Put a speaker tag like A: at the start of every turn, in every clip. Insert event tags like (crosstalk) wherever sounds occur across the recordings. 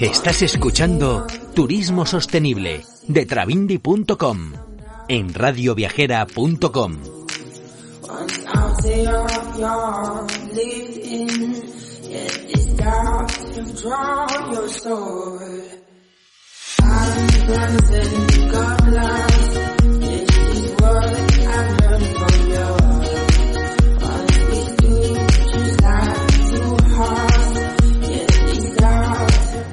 A: Estás escuchando Turismo Sostenible de Travindi.com en radioviajera.com.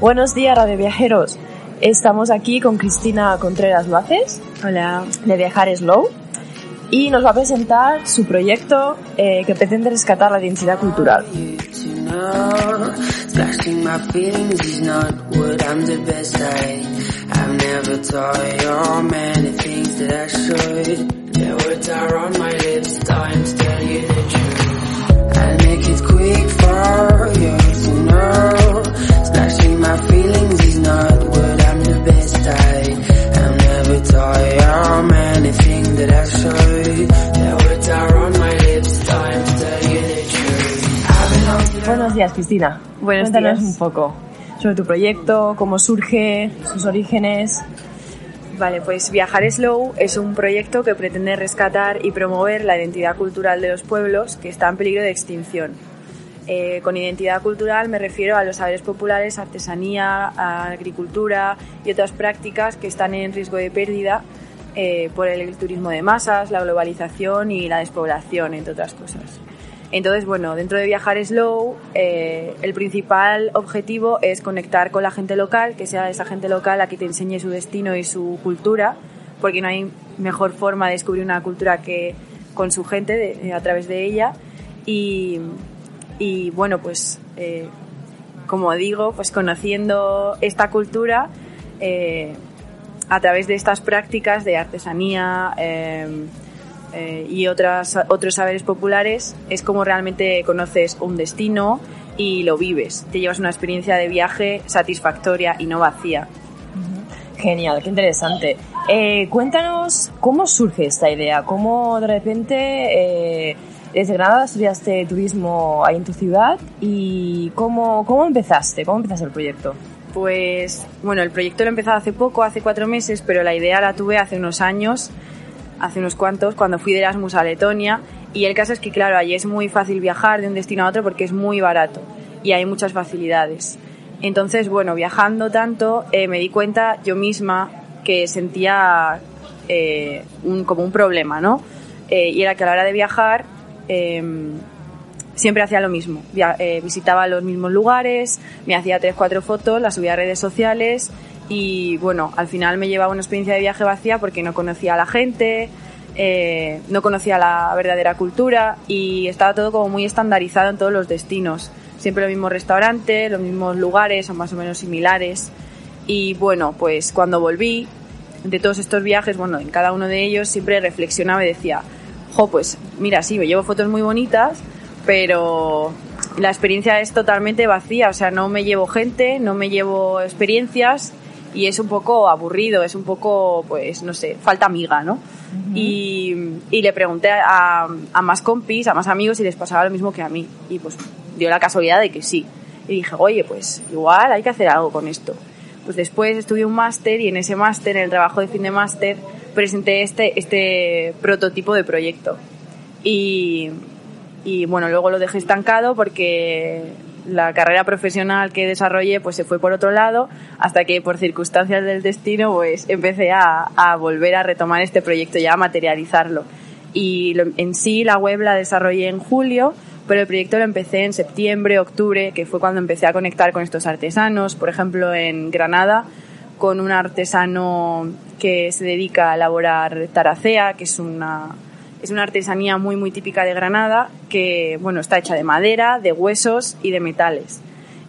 B: Buenos días, Radio Viajeros. Estamos aquí con Cristina Contreras Luaces.
C: Hola.
B: De Viajar Slow. Y nos va a presentar su proyecto eh, que pretende rescatar la identidad cultural. Cristina.
C: Buenos
B: Cuéntanos
C: días.
B: un poco sobre tu proyecto, cómo surge, sus orígenes.
C: Vale, pues Viajar Slow es un proyecto que pretende rescatar y promover la identidad cultural de los pueblos que está en peligro de extinción. Eh, con identidad cultural me refiero a los saberes populares, artesanía, agricultura y otras prácticas que están en riesgo de pérdida eh, por el turismo de masas, la globalización y la despoblación, entre otras cosas. Entonces, bueno, dentro de Viajar Slow, eh, el principal objetivo es conectar con la gente local, que sea esa gente local a que te enseñe su destino y su cultura, porque no hay mejor forma de descubrir una cultura que con su gente, de- a través de ella. Y, y bueno, pues eh, como digo, pues conociendo esta cultura eh, a través de estas prácticas de artesanía eh, y otras, otros saberes populares, es como realmente conoces un destino y lo vives. Te llevas una experiencia de viaje satisfactoria y no vacía.
B: Genial, qué interesante. Eh, cuéntanos cómo surge esta idea, cómo de repente eh, desde Granada estudiaste turismo ahí en tu ciudad y cómo, cómo empezaste, cómo empezaste el proyecto.
C: Pues bueno, el proyecto lo he empezado hace poco, hace cuatro meses, pero la idea la tuve hace unos años, hace unos cuantos, cuando fui de Erasmus a Letonia. Y el caso es que, claro, allí es muy fácil viajar de un destino a otro porque es muy barato y hay muchas facilidades. Entonces, bueno, viajando tanto, eh, me di cuenta yo misma que sentía eh, un, como un problema, ¿no? Eh, y era que a la hora de viajar em, siempre hacía lo mismo. Visitaba los mismos lugares, me hacía tres, cuatro fotos, las subía a redes sociales y bueno, al final me llevaba una experiencia de viaje vacía porque no conocía a la gente, eh, no conocía la verdadera cultura y estaba todo como muy estandarizado en todos los destinos. Siempre los mismos restaurantes, los mismos lugares, son más o menos similares. Y bueno, pues cuando volví de todos estos viajes, bueno, en cada uno de ellos siempre reflexionaba y decía, jo, pues mira, sí, me llevo fotos muy bonitas, pero la experiencia es totalmente vacía, o sea, no me llevo gente, no me llevo experiencias y es un poco aburrido, es un poco, pues, no sé, falta amiga, ¿no? y, y le pregunté a, a más compis, a más amigos si les pasaba lo mismo que a mí y pues dio la casualidad de que sí. Y dije, oye, pues igual hay que hacer algo con esto. Pues después estudié un máster y en ese máster, en el trabajo de fin de máster, presenté este, este prototipo de proyecto. Y, y bueno, luego lo dejé estancado porque la carrera profesional que desarrollé pues se fue por otro lado hasta que por circunstancias del destino pues empecé a, volver a retomar este proyecto ya a materializarlo. Y en sí la web la desarrollé en julio pero el proyecto lo empecé en septiembre, octubre, que fue cuando empecé a conectar con estos artesanos, por ejemplo en Granada con un artesano que se dedica a elaborar taracea, que es una es una artesanía muy muy típica de Granada que bueno está hecha de madera, de huesos y de metales.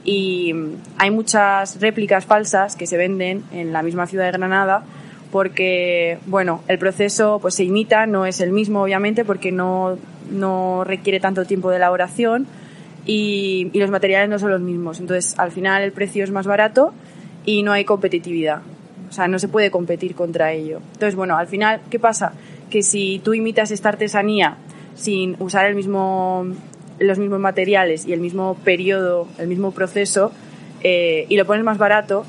C: y hay muchas réplicas falsas que se venden en la misma ciudad de Granada porque, bueno, el proceso pues se imita, no es el mismo obviamente porque no, no requiere tanto tiempo de elaboración y, y los materiales no son los mismos. Entonces, al final el precio es más barato y no hay competitividad. O sea, no se puede competir contra ello. Entonces, bueno, al final, ¿qué pasa? Que si tú imitas esta artesanía sin usar el mismo, los mismos materiales y el mismo periodo, el mismo proceso, eh, y lo pones más barato,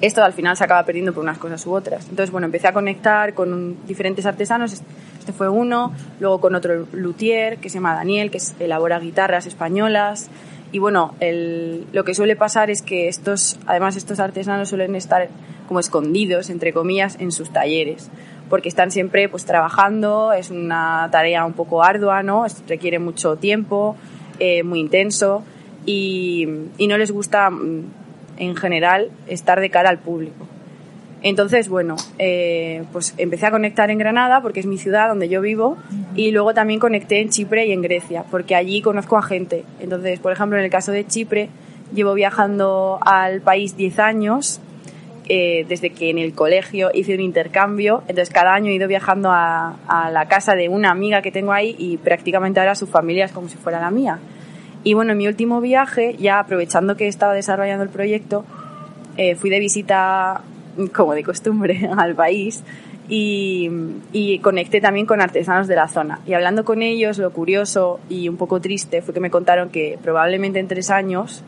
C: esto al final se acaba perdiendo por unas cosas u otras. Entonces, bueno, empecé a conectar con diferentes artesanos. Este fue uno, luego con otro luthier que se llama Daniel, que elabora guitarras españolas. Y bueno, el, lo que suele pasar es que estos, además estos artesanos suelen estar como escondidos, entre comillas, en sus talleres, porque están siempre pues trabajando, es una tarea un poco ardua, ¿no? requiere mucho tiempo, eh, muy intenso y, y no les gusta mm, en general estar de cara al público. Entonces, bueno, eh, pues empecé a conectar en Granada, porque es mi ciudad donde yo vivo, y luego también conecté en Chipre y en Grecia, porque allí conozco a gente. Entonces, por ejemplo, en el caso de Chipre, llevo viajando al país 10 años eh, desde que en el colegio hice un intercambio. Entonces cada año he ido viajando a, la casa de una amiga que tengo ahí y prácticamente ahora su familia es como si fuera la mía. Y bueno, en mi último viaje, ya aprovechando que estaba desarrollando el proyecto, eh, fui de visita, como de costumbre, (laughs) al país y, y, conecté también con artesanos de la zona. Y hablando con ellos, lo curioso y un poco triste fue que me contaron que probablemente en tres años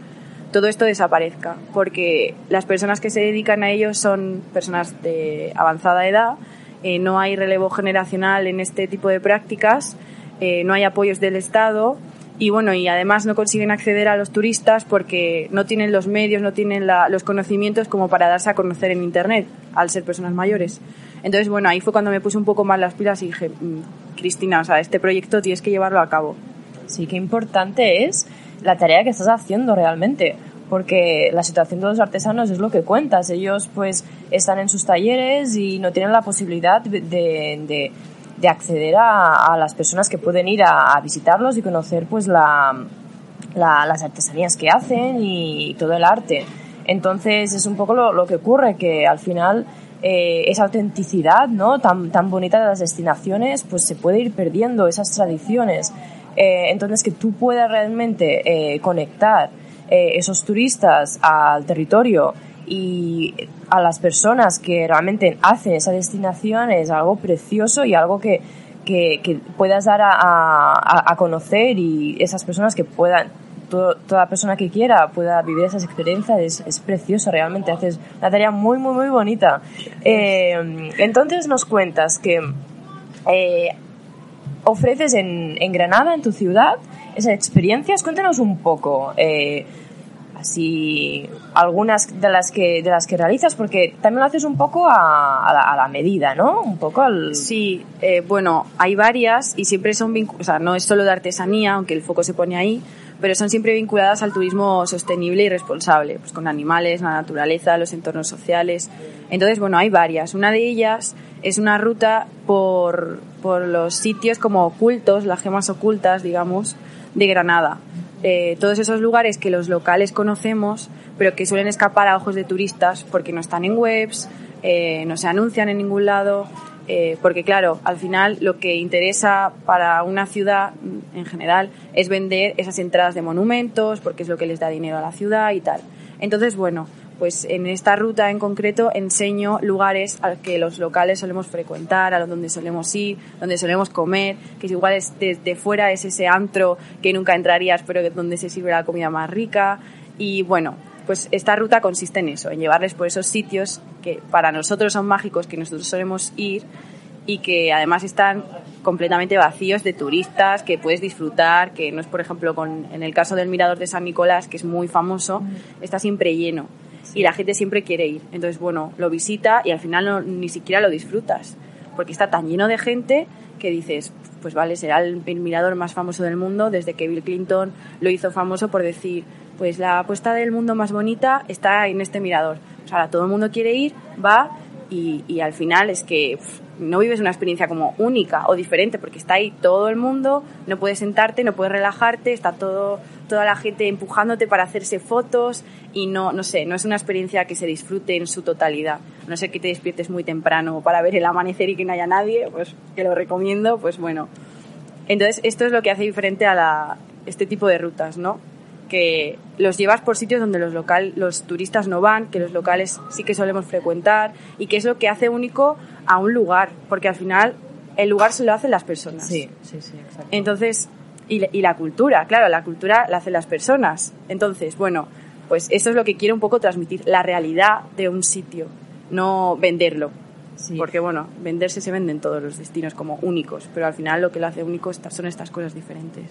C: todo esto desaparezca, porque las personas que se dedican a ello son personas de avanzada edad, eh, no hay relevo generacional en este tipo de prácticas, eh, no hay apoyos del Estado y bueno, y además no consiguen acceder a los turistas porque no tienen los medios, no tienen los conocimientos como para darse a conocer en Internet, al ser personas mayores. Entonces, bueno, ahí fue cuando me puse un poco más las pilas y dije, mm, Cristina, o sea, este proyecto tienes que llevarlo a cabo.
B: Sí, qué importante es la tarea que estás haciendo realmente porque la situación de los artesanos es lo que cuentas. Ellos pues están en sus talleres y no tienen la posibilidad de, de, de acceder a, a, las personas que pueden ir a, visitarlos y conocer pues la, la, las artesanías que hacen y, todo el arte. Entonces es un poco lo, lo que ocurre, que al final eh, esa autenticidad ¿no? tan, tan bonita de las destinaciones pues se puede ir perdiendo, esas tradiciones. Eh, entonces que tú puedas realmente eh, conectar eh, esos turistas al territorio y a las personas que realmente hacen esa destinación es algo precioso y algo que, que, puedas dar a, a, a, conocer y esas personas que puedan, toda persona que quiera pueda vivir esas experiencias es, es precioso realmente, haces una tarea muy, muy, muy bonita. Eh, entonces nos cuentas que eh, ofreces en, Granada, en tu ciudad, esas experiencias. Cuéntanos un poco, eh, así, algunas de las que de las que realizas, porque también lo haces un poco a, a, la, medida, ¿no? Un poco al...
C: Sí, eh, bueno, hay varias y siempre son o sea, no es solo de artesanía, aunque el foco se pone ahí, pero son siempre vinculadas al turismo sostenible y responsable, pues con animales, la naturaleza, los entornos sociales. Entonces, bueno, hay varias. Una de ellas es una ruta por, por los sitios como ocultos, las gemas ocultas, digamos, de Granada. Eh, todos esos lugares que los locales conocemos, pero que suelen escapar a ojos de turistas porque no están en webs, eh, no se anuncian en ningún lado, eh, porque claro, al final lo que interesa para una ciudad en general es vender esas entradas de monumentos, porque es lo que les da dinero a la ciudad y tal. Entonces, bueno, pues en esta ruta en concreto enseño lugares a que los locales solemos frecuentar, a donde solemos ir, donde solemos comer, que igual es desde fuera es ese antro que nunca entrarías, pero donde se sirve la comida más rica. Y bueno, pues esta ruta consiste en eso, en llevarles por esos sitios que para nosotros son mágicos, que nosotros solemos ir y que además están completamente vacíos de turistas que puedes disfrutar, que no es por ejemplo con, en el caso del Mirador de San Nicolás, que es muy famoso, está siempre lleno y la gente siempre quiere ir. Entonces, bueno, lo visita y al final no, ni siquiera lo disfrutas, porque está tan lleno de gente que dices, pues vale, será el mirador más famoso del mundo desde que Bill Clinton lo hizo famoso por decir, pues la apuesta del mundo más bonita está en este mirador. O sea, todo el mundo quiere ir, va y, y al final es que no vives una experiencia como única o diferente porque está ahí todo el mundo, no puedes sentarte, no puedes relajarte, está todo toda la gente empujándote para hacerse fotos y no no sé, no es una experiencia que se disfrute en su totalidad. No sé que te despiertes muy temprano para ver el amanecer y que no haya nadie, pues que lo recomiendo, pues bueno. Entonces, esto es lo que hace diferente a la, este tipo de rutas, ¿no? Que los llevas por sitios donde los local, los turistas no van, que los locales sí que solemos frecuentar y que es lo que hace único a un lugar, porque al final el lugar se lo hacen las personas.
B: Sí, sí, sí, exacto.
C: Entonces, y, la- y la cultura, claro, la cultura la hacen las personas. Entonces, bueno, pues eso es lo que quiero un poco transmitir, la realidad de un sitio, no venderlo.
B: Sí.
C: Porque bueno, venderse se venden todos los destinos como únicos, pero al final lo que lo hace único son estas cosas diferentes.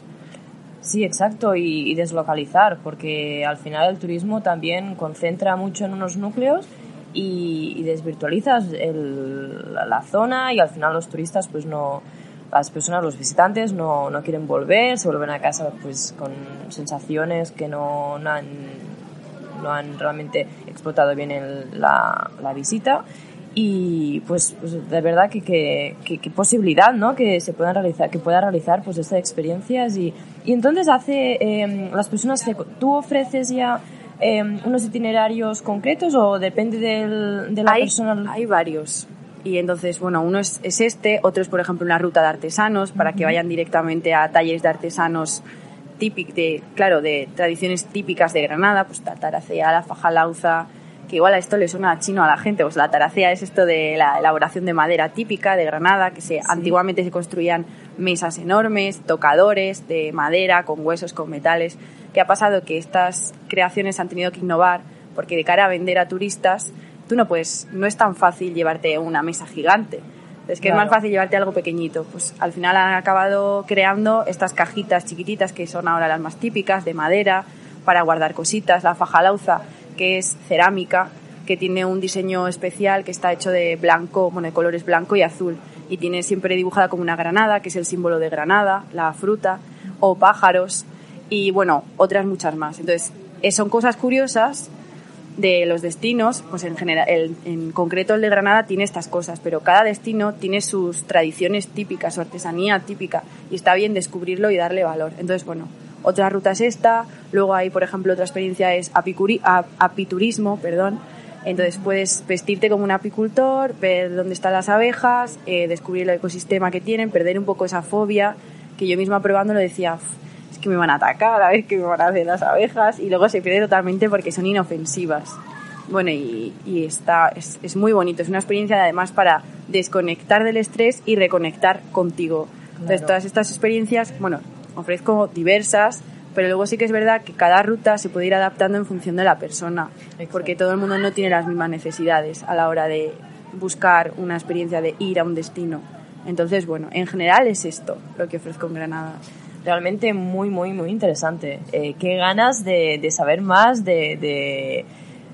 B: Sí, exacto, y, y deslocalizar, porque al final el turismo también concentra mucho en unos núcleos y, y desvirtualizas el- la, zona y al final los turistas, pues no, las personas, los visitantes no, no quieren volver, se vuelven a casa pues con sensaciones que no, no han, no han realmente explotado bien el- la, la visita y pues, pues de verdad que, que, que- que posibilidad ¿no? que se puedan realizar que pueda realizar pues estas experiencias y, y entonces hace eh, las personas que tú ofreces ya eh, unos itinerarios concretos o depende del, de la
C: hay,
B: persona
C: hay varios. Y entonces, bueno, uno es, es este, otro es, por ejemplo, una ruta de artesanos para que vayan directamente a talleres de artesanos típicos, de, claro, de tradiciones típicas de Granada, pues la taracea, la fajalauza, que igual a esto le suena chino a la gente, pues la taracea es esto de la elaboración de madera típica de Granada, que se, antiguamente se construían mesas enormes, tocadores de madera, con huesos, con metales. ¿Qué ha pasado? Que estas creaciones han tenido que innovar porque de cara a vender a turistas, tú no puedes, no es tan fácil llevarte una mesa gigante. Es que
B: Claro.
C: es más fácil llevarte algo pequeñito. Pues al final han acabado creando estas cajitas chiquititas que son ahora las más típicas de madera para guardar cositas. La fajalauza, que es cerámica, que tiene un diseño especial que está hecho de blanco, bueno, de colores blanco y azul. Y tiene siempre dibujada como una granada, que es el símbolo de Granada, la fruta, o pájaros, y bueno, otras muchas más. Entonces, eh, son cosas curiosas de los destinos, pues en general, en concreto el de Granada tiene estas cosas, pero cada destino tiene sus tradiciones típicas, su artesanía típica, y está bien descubrirlo y darle valor. Entonces, bueno, otra ruta es esta, luego hay, por ejemplo, otra experiencia es apicuri- ap- apiturismo, perdón, entonces puedes vestirte como un apicultor, ver dónde están las abejas, eh, descubrir el ecosistema que tienen, perder un poco esa fobia, que yo misma probando lo decía, "Uf, es que me van a atacar, a ver qué me van a hacer las abejas, y luego se pierde totalmente porque son inofensivas. Bueno, y, y está, es, es muy bonito, es una experiencia además para desconectar del estrés y reconectar contigo. Entonces, todas estas experiencias, bueno, ofrezco diversas, pero luego sí que es verdad que cada ruta se puede ir adaptando en función de la persona,
B: Exacto.
C: porque todo el mundo no tiene las mismas necesidades a la hora de buscar una experiencia de ir a un destino. Entonces, bueno, en general es esto lo que ofrezco en Granada.
B: realmente muy, muy, muy interesante. Eh, qué ganas de, de saber más, de, de,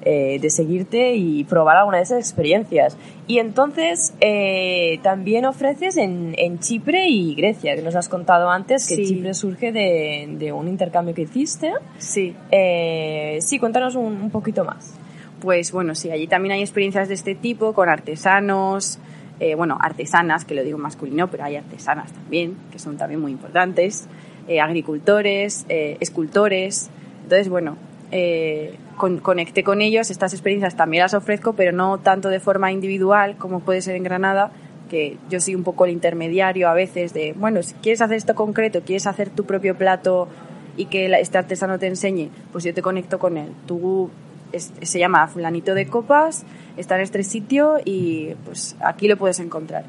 B: eh, de seguirte y probar alguna de esas experiencias. Y entonces eh, también ofreces en, en Chipre y Grecia, que nos has contado antes que
C: Sí.
B: Chipre surge de, de un intercambio que hiciste.
C: Sí,
B: Eh, sí, cuéntanos un, un poquito más.
C: Pues bueno, sí, allí también hay experiencias de este tipo con artesanos, eh, bueno, artesanas, que lo digo masculino, pero hay artesanas también, que son también muy importantes, eh, agricultores, eh, escultores. Entonces, bueno, eh, con- conecté con ellos, estas experiencias también las ofrezco, pero no tanto de forma individual como puede ser en Granada, que yo soy un poco el intermediario a veces de, bueno, si quieres hacer esto concreto, quieres hacer tu propio plato y que este artesano te enseñe, pues yo te conecto con él. Tú se llama Fulanito de Copas, está en este sitio y pues aquí lo puedes encontrar.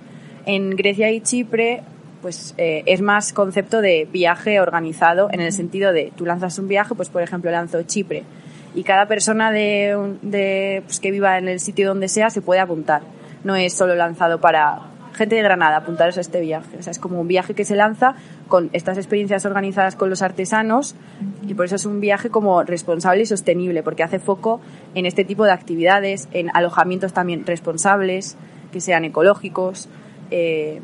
C: En Grecia y Chipre pues eh, es más concepto de viaje organizado en el sentido de tú lanzas un viaje, pues por ejemplo lanzo Chipre y cada persona de, de pues, que viva en el sitio donde sea se puede apuntar. No es solo lanzado para gente de Granada, apuntaros a este viaje. O sea, es como un viaje que se lanza con estas experiencias organizadas con los artesanos y por eso es un viaje como responsable y sostenible, porque hace foco en este tipo de actividades, en alojamientos también responsables, que sean ecológicos, eh,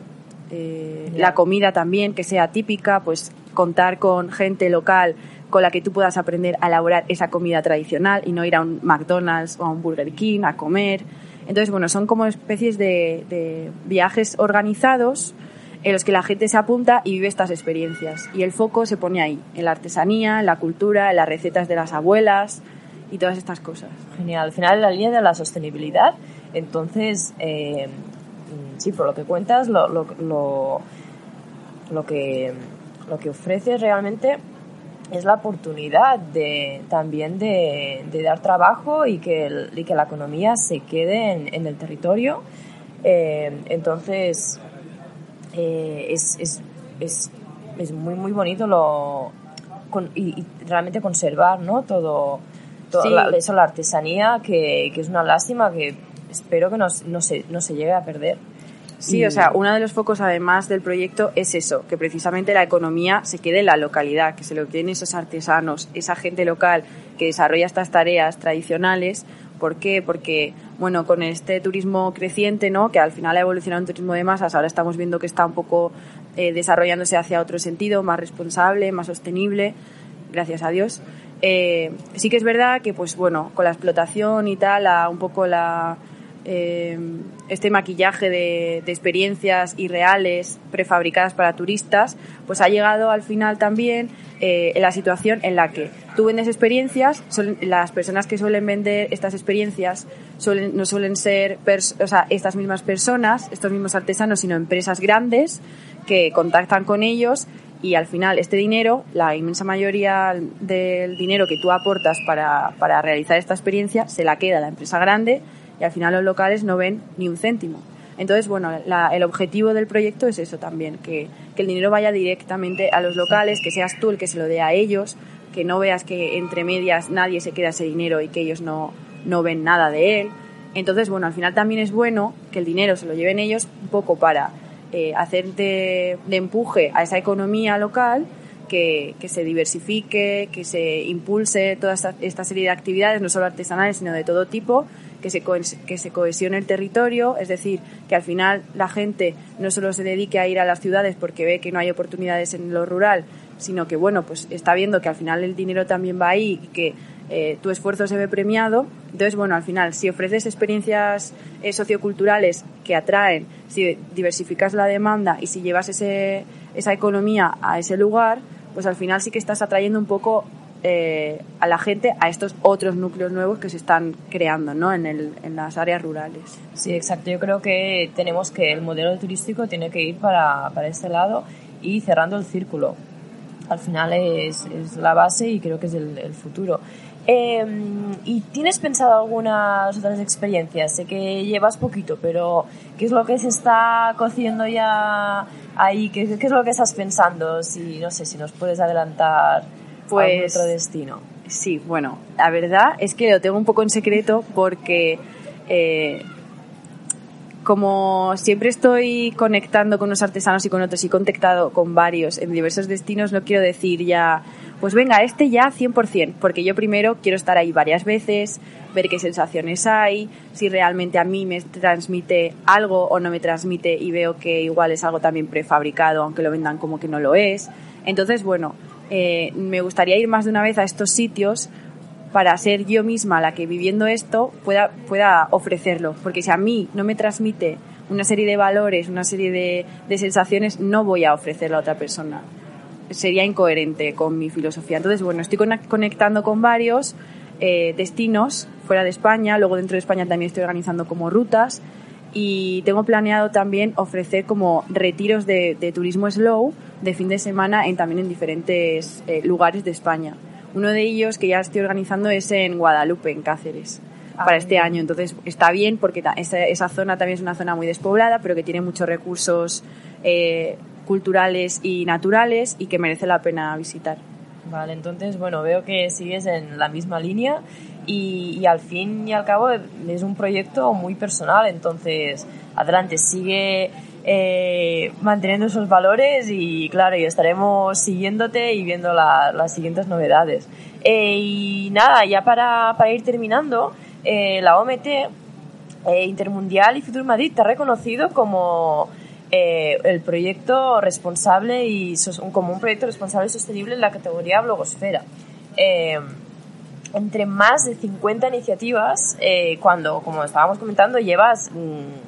C: eh, la comida también, que sea típica, pues contar con gente local con la que tú puedas aprender a elaborar esa comida tradicional y no ir a un McDonald's o a un Burger King a comer. Entonces, bueno, son como especies de, de viajes organizados en los que la gente se apunta y vive estas experiencias. Y el foco se pone ahí, en la artesanía, en la cultura, en las recetas de las abuelas y todas estas cosas.
B: Genial. Al final, la línea de la sostenibilidad, entonces, eh, sí, por lo que cuentas, lo, lo, lo, lo que, lo que ofreces realmente es la oportunidad de, también de, de dar trabajo y que, el- y que la economía se quede en, en el territorio. Eh, entonces, eh, es, es, es, es muy, muy bonito lo, con- y, y realmente conservar ¿no? todo, todo
C: Sí.
B: la, eso, la artesanía, que, que es una lástima que espero que no, no, se, no se llegue a perder.
C: Sí, o sea, uno de los focos además del proyecto es eso, que precisamente la economía se quede en la localidad, que se lo queden esos artesanos, esa gente local que desarrolla estas tareas tradicionales. ¿Por qué? Porque, bueno, con este turismo creciente, ¿no? Que al final ha evolucionado en turismo de masas, ahora estamos viendo que está un poco eh, desarrollándose hacia otro sentido, más responsable, más sostenible, gracias a Dios. Eh, sí que es verdad que, pues bueno, con la explotación y tal, a un poco la, eh, este maquillaje de, experiencias irreales prefabricadas para turistas, pues ha llegado al final también eh, en la situación en la que tú vendes experiencias, suelen- las personas que suelen vender estas experiencias no suelen ser estas mismas personas, estos mismos artesanos, sino empresas grandes que contactan con ellos y al final este dinero, la inmensa mayoría del dinero que tú aportas para, para realizar esta experiencia, se la queda la empresa grande y al final los locales no ven ni un céntimo. Entonces, bueno, el objetivo del proyecto es eso también, que, que el dinero vaya directamente a los locales, que seas tú el que se lo dé a ellos, que no veas que entre medias nadie se queda ese dinero y que ellos no, no ven nada de él. Entonces, bueno, al final también es bueno que el dinero se lo lleven ellos un poco para eh, hacer de, de empuje a esa economía local, que, que se diversifique, que se impulse toda esta, esta serie de actividades, no solo artesanales, sino de todo tipo, que se, que se cohesione el territorio, es decir, que al final la gente no solo se dedique a ir a las ciudades porque ve que no hay oportunidades en lo rural, sino que, bueno, pues está viendo que al final el dinero también va ahí y que eh, tu esfuerzo se ve premiado. Entonces, bueno, al final, si ofreces experiencias eh, socioculturales que atraen, si diversificas la demanda y si llevas ese, esa economía a ese lugar, pues al final sí que estás atrayendo un poco eh, a la gente a estos otros núcleos nuevos que se están creando ¿no? en, el, en las áreas rurales.
B: Sí, exacto. Yo creo que tenemos que el modelo turístico tiene que ir para, para este lado y cerrando el círculo. Al final es, es la base y creo que es el, el futuro. Eh, ¿Y tienes pensado algunas otras experiencias? Sé que llevas poquito, pero ¿qué es lo que se está cociendo ya ahí? ¿Qué, qué es lo que estás pensando? Si, no sé, si nos puedes adelantar
C: Pues-
B: otro destino.
C: Sí, bueno, la verdad es que lo tengo un poco en secreto porque eh, como siempre estoy conectando con unos artesanos y con otros y contactado con varios en diversos destinos, no quiero decir ya, pues venga, este ya 100%, porque yo primero quiero estar ahí varias veces, ver qué sensaciones hay, si realmente a mí me transmite algo o no me transmite y veo que igual es algo también prefabricado, aunque lo vendan como que no lo es. Entonces, bueno, eh, me gustaría ir más de una vez a estos sitios para ser yo misma la que viviendo esto pueda, pueda ofrecerlo. Porque si a mí no me transmite una serie de valores, una serie de, sensaciones, no voy a ofrecerlo a otra persona. Sería incoherente con mi filosofía. Entonces, bueno, estoy conec- conectando con varios eh, destinos fuera de España, luego dentro de España también estoy organizando como rutas y tengo planeado también ofrecer como retiros de, de turismo slow de fin de semana en, también en diferentes eh, lugares de España. Uno de ellos que ya estoy organizando es en Guadalupe, en Cáceres,
B: Ah,
C: para este año. Entonces está bien porque esa, esa zona también es una zona muy despoblada, pero que tiene muchos recursos eh, culturales y naturales y que merece la pena visitar.
B: Vale, entonces, bueno, veo que sigues en la misma línea y, y al fin y al cabo es un proyecto muy personal, entonces, adelante, sigue eh, manteniendo esos valores y, claro, y estaremos siguiéndote y viendo la- las siguientes novedades. Eh, y nada, ya para, para ir terminando, eh, la OMT eh, Intermundial y Futur Madrid te ha reconocido como eh, el proyecto responsable y como un proyecto responsable y sostenible en la categoría blogosfera. Eh, entre más de 50 iniciativas eh, cuando, como estábamos comentando, llevas mm,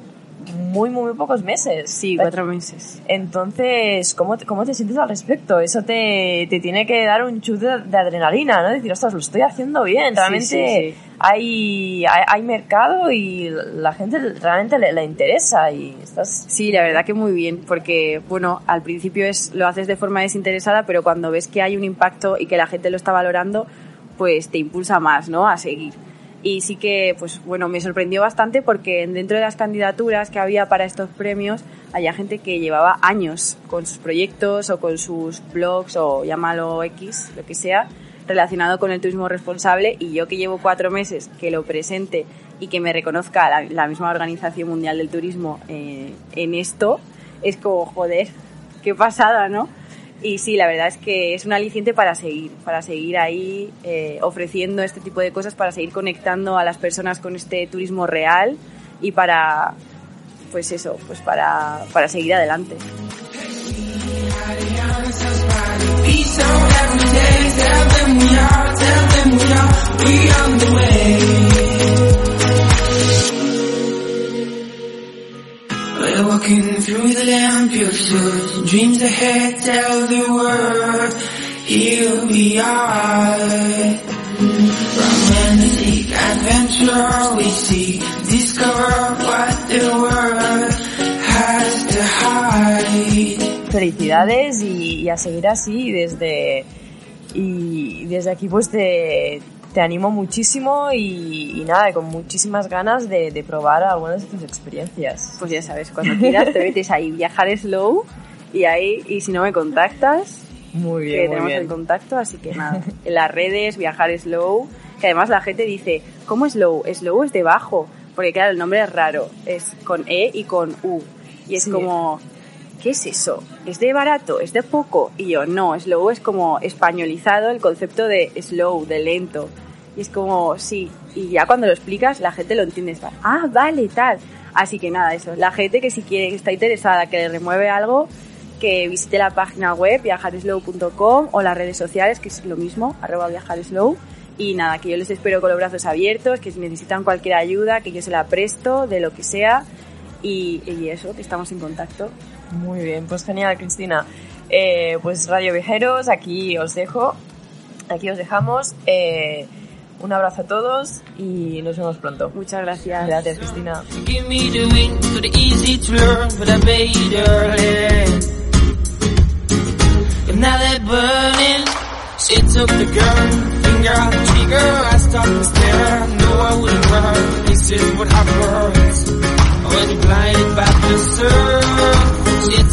B: muy, muy, pocos meses.
C: Sí, cuatro meses.
B: Entonces, ¿cómo te, cómo te sientes al respecto? Eso te, te tiene que dar un chute de, de adrenalina, ¿no? Decir, ostras, lo estoy haciendo bien, realmente
C: Sí, sí, sí.
B: Hay, hay, hay mercado y la gente realmente le, le interesa y estás...
C: Sí, la verdad que muy bien, porque bueno, al principio es lo haces de forma desinteresada, pero cuando ves que hay un impacto y que la gente lo está valorando, pues te impulsa más, ¿no? A seguir. Y sí que, pues bueno, me sorprendió bastante porque dentro de las candidaturas que había para estos premios, había gente que llevaba años con sus proyectos o con sus blogs o llámalo X, lo que sea, relacionado con el turismo responsable y yo que llevo cuatro meses que lo presente y que me reconozca la, misma Organización Mundial del Turismo eh, en esto, es como, joder, qué pasada, ¿no? Y sí, la verdad es que es un aliciente para seguir, para seguir ahí eh, ofreciendo este tipo de cosas, para seguir conectando a las personas con este turismo real y para, pues eso, pues para, para seguir adelante.
D: Through the lamp dreams ahead, tell the world, he'll be alright. Romantic adventure we see, discover what the world has to hide.
B: Felicidades y, y a seguir así desde... Y desde aquí pues te, te animo muchísimo y, y nada, con muchísimas ganas de, de probar algunas de tus experiencias.
C: Pues ya sabes, cuando quieras te metes ahí, (laughs) viajar slow y ahí, y si no me contactas,
B: Muy
C: que
B: bien, muy
C: tenemos
B: bien.
C: el contacto, así que nada, en las redes, viajar slow, que además la gente dice, ¿cómo slow? Slow es debajo, porque claro, el nombre es raro, es con E y con U, y es
B: Sí.
C: como, ¿qué es eso? ¿Es de barato? ¿Es de poco? Y yo, no, slow es como españolizado el concepto de slow, de lento, y es como, sí, y ya cuando lo explicas la gente lo entiende, ah, vale, tal. Así que nada, eso, la gente que si quiere, que está interesada, que le remueve algo, que visite la página web viajareslow.com o las redes sociales, que es lo mismo, arroba viajareslow. Y nada, que yo les espero con los brazos abiertos, que si necesitan cualquier ayuda, que yo se la presto, de lo que sea. Y, y eso, que estamos en contacto.
B: Muy bien, pues genial, Cristina. Eh, pues Radio Viajeros, aquí os dejo, aquí os dejamos. Eh, un abrazo a todos y nos vemos pronto.
C: Muchas gracias.
B: Gracias, Cristina.